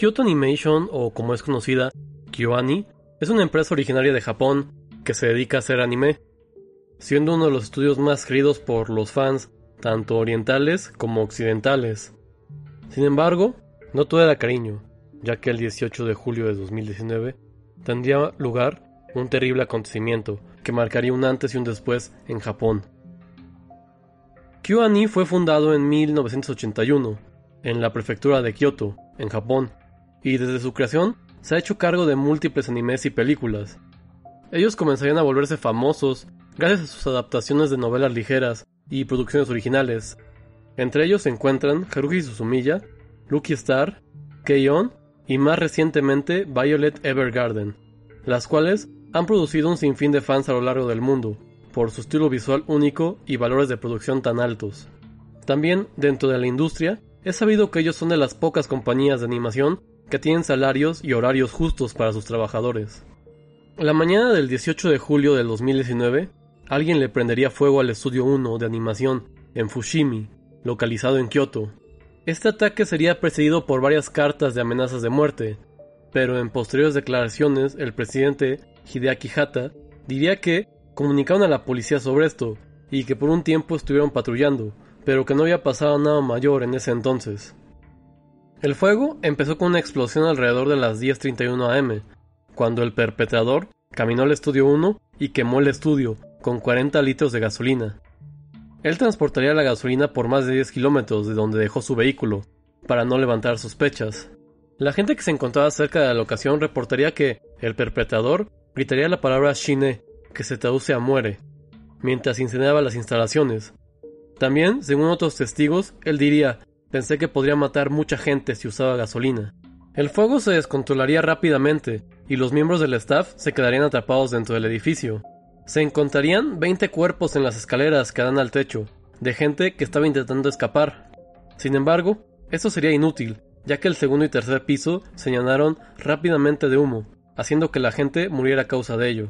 Kyoto Animation, o como es conocida, KyoAni, es una empresa originaria de Japón que se dedica a hacer anime, siendo uno de los estudios más queridos por los fans, tanto orientales como occidentales. Sin embargo, no todo era cariño, ya que el 18 de julio de 2019 tendría lugar un terrible acontecimiento que marcaría un antes y un después en Japón. KyoAni fue fundado en 1981 en la prefectura de Kyoto, en Japón, y desde su creación se ha hecho cargo de múltiples animes y películas. Ellos comenzarían a volverse famosos gracias a sus adaptaciones de novelas ligeras y producciones originales. Entre ellos se encuentran Haruhi Suzumiya, Lucky Star, Keion y más recientemente Violet Evergarden, las cuales han producido un sinfín de fans a lo largo del mundo, por su estilo visual único y valores de producción tan altos. También, dentro de la industria, es sabido que ellos son de las pocas compañías de animación que tienen salarios y horarios justos para sus trabajadores. La mañana del 18 de julio del 2019, alguien le prendería fuego al estudio 1 de animación en Fushimi, localizado en Kioto. Este ataque sería precedido por varias cartas de amenazas de muerte, pero en posteriores declaraciones el presidente Hideaki Hata diría que comunicaron a la policía sobre esto y que por un tiempo estuvieron patrullando, pero que no había pasado nada mayor en ese entonces. El fuego empezó con una explosión alrededor de las 10.31 am, cuando el perpetrador caminó al estudio 1 y quemó el estudio con 40 litros de gasolina. Él transportaría la gasolina por más de 10 kilómetros de donde dejó su vehículo, para no levantar sospechas. La gente que se encontraba cerca de la locación reportaría que el perpetrador gritaría la palabra Shine, que se traduce a muere, mientras incendiaba las instalaciones. También, según otros testigos, él diría Pensé que podría matar mucha gente si usaba gasolina. El fuego se descontrolaría rápidamente y los miembros del staff se quedarían atrapados dentro del edificio. Se encontrarían 20 cuerpos en las escaleras que dan al techo, de gente que estaba intentando escapar. Sin embargo, esto sería inútil, ya que el segundo y tercer piso se llenaron rápidamente de humo, haciendo que la gente muriera a causa de ello.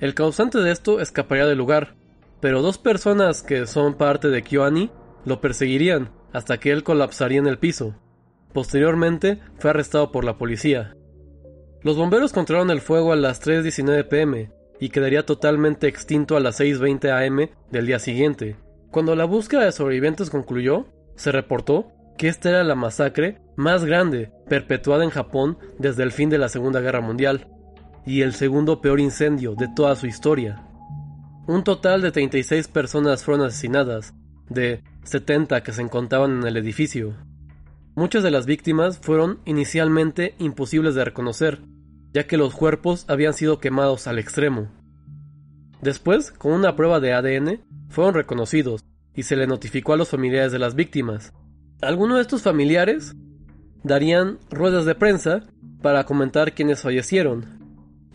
El causante de esto escaparía del lugar, pero dos personas que son parte de KyoAni lo perseguirían hasta que él colapsaría en el piso. Posteriormente fue arrestado por la policía. Los bomberos controlaron el fuego a las 3.19 pm y quedaría totalmente extinto a las 6.20 am del día siguiente. Cuando la búsqueda de sobrevivientes concluyó, se reportó que esta era la masacre más grande perpetuada en Japón desde el fin de la Segunda Guerra Mundial y el segundo peor incendio de toda su historia. Un total de 36 personas fueron asesinadas de 70 que se encontraban en el edificio. Muchas de las víctimas fueron inicialmente imposibles de reconocer, ya que los cuerpos habían sido quemados al extremo. Después, con una prueba de ADN, fueron reconocidos y se le notificó a los familiares de las víctimas. Algunos de estos familiares darían ruedas de prensa para comentar quienes fallecieron,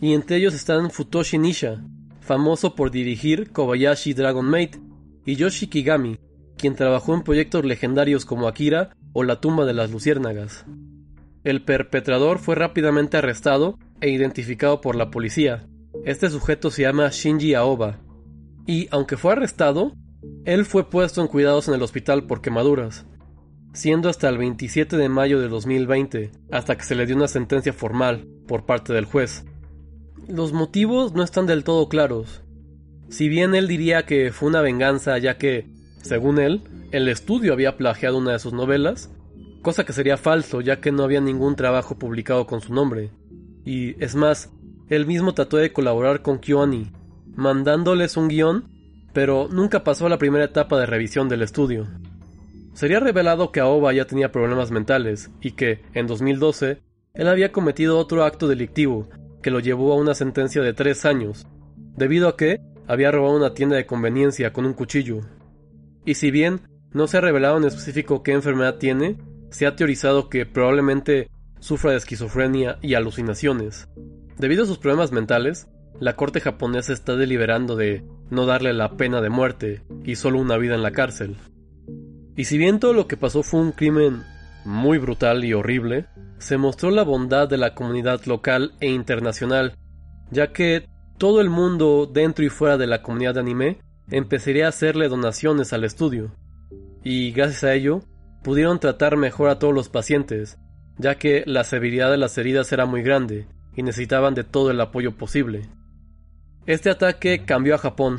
y entre ellos están Futoshi Nisha, famoso por dirigir Kobayashi Dragon Maid, y Yoshi Kigami, quien trabajó en proyectos legendarios como Akira o La tumba de las luciérnagas. El perpetrador fue rápidamente arrestado e identificado por la policía. Este sujeto se llama Shinji Aoba, y aunque fue arrestado, él fue puesto en cuidados en el hospital por quemaduras, siendo hasta el 27 de mayo de 2020, hasta que se le dio una sentencia formal por parte del juez. Los motivos no están del todo claros, si bien él diría que fue una venganza ya que, según él, el estudio había plagiado una de sus novelas, cosa que sería falso ya que no había ningún trabajo publicado con su nombre. Y es más, él mismo trató de colaborar con KyoAni, mandándoles un guion, pero nunca pasó a la primera etapa de revisión del estudio. Sería revelado que Aoba ya tenía problemas mentales y que, en 2012, él había cometido otro acto delictivo que lo llevó a una sentencia de tres años, debido a que había robado una tienda de conveniencia con un cuchillo. Y si bien No se ha revelado en específico qué enfermedad tiene, se ha teorizado que probablemente sufra de esquizofrenia y alucinaciones. Debido a sus problemas mentales, la corte japonesa está deliberando de no darle la pena de muerte y solo una vida en la cárcel. Y si bien todo lo que pasó fue un crimen muy brutal y horrible, se mostró la bondad de la comunidad local e internacional, ya que todo el mundo dentro y fuera de la comunidad de anime empezaría a hacerle donaciones al estudio. Y gracias a ello, pudieron tratar mejor a todos los pacientes, ya que la severidad de las heridas era muy grande y necesitaban de todo el apoyo posible. Este ataque cambió a Japón.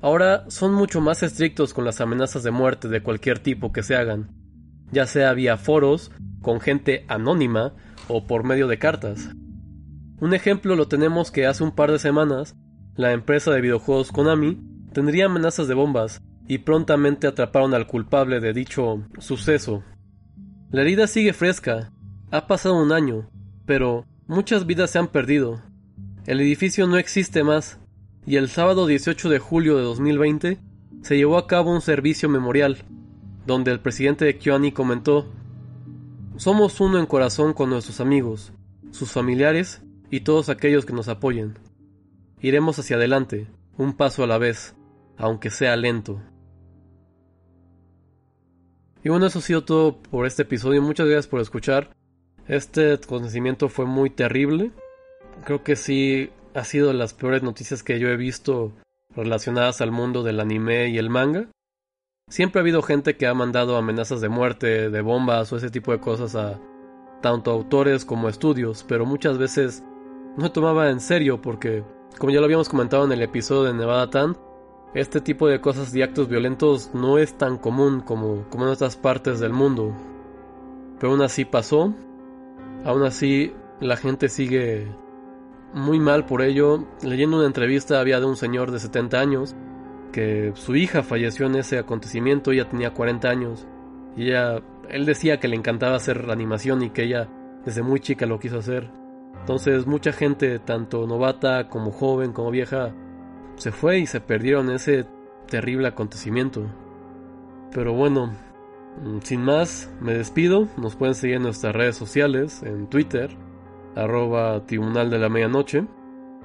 Ahora son mucho más estrictos con las amenazas de muerte de cualquier tipo que se hagan, ya sea vía foros, con gente anónima o por medio de cartas. Un ejemplo lo tenemos que hace un par de semanas, la empresa de videojuegos Konami tendría amenazas de bombas y prontamente atraparon al culpable de dicho suceso. La herida sigue fresca, ha pasado un año, pero muchas vidas se han perdido. El edificio no existe más, y el sábado 18 de julio de 2020 se llevó a cabo un servicio memorial, donde el presidente de Kyoani comentó Somos uno en corazón con nuestros amigos, sus familiares y todos aquellos que nos apoyen. Iremos hacia adelante, un paso a la vez, aunque sea lento. Y bueno, eso ha sido todo por este episodio. Muchas gracias por escuchar. Este acontecimiento fue muy terrible. Creo que sí ha sido de las peores noticias que yo he visto relacionadas al mundo del anime y el manga. Siempre ha habido gente que ha mandado amenazas de muerte, de bombas o ese tipo de cosas a tanto autores como estudios, pero muchas veces no se tomaba en serio porque, como ya lo habíamos comentado en el episodio de Nevada Tan, este tipo de cosas y actos violentos no es tan común como, como en otras partes del mundo. Pero aún así pasó, aún así la gente sigue muy mal por ello. Leyendo una entrevista había de un señor de 70 años que su hija falleció en ese acontecimiento, ella tenía 40 años y ella, él decía que le encantaba hacer animación y que ella desde muy chica lo quiso hacer. Entonces mucha gente, tanto novata como joven como vieja, se fue y se perdieron ese terrible acontecimiento. Pero bueno, mm, sin más, me despido. Nos pueden seguir en nuestras redes sociales, en Twitter, arroba tribunal de la medianoche,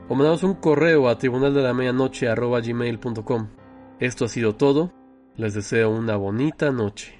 o mandamos un correo a tribunal de la medianoche arroba gmail.com. Esto ha sido todo. Les deseo una bonita noche.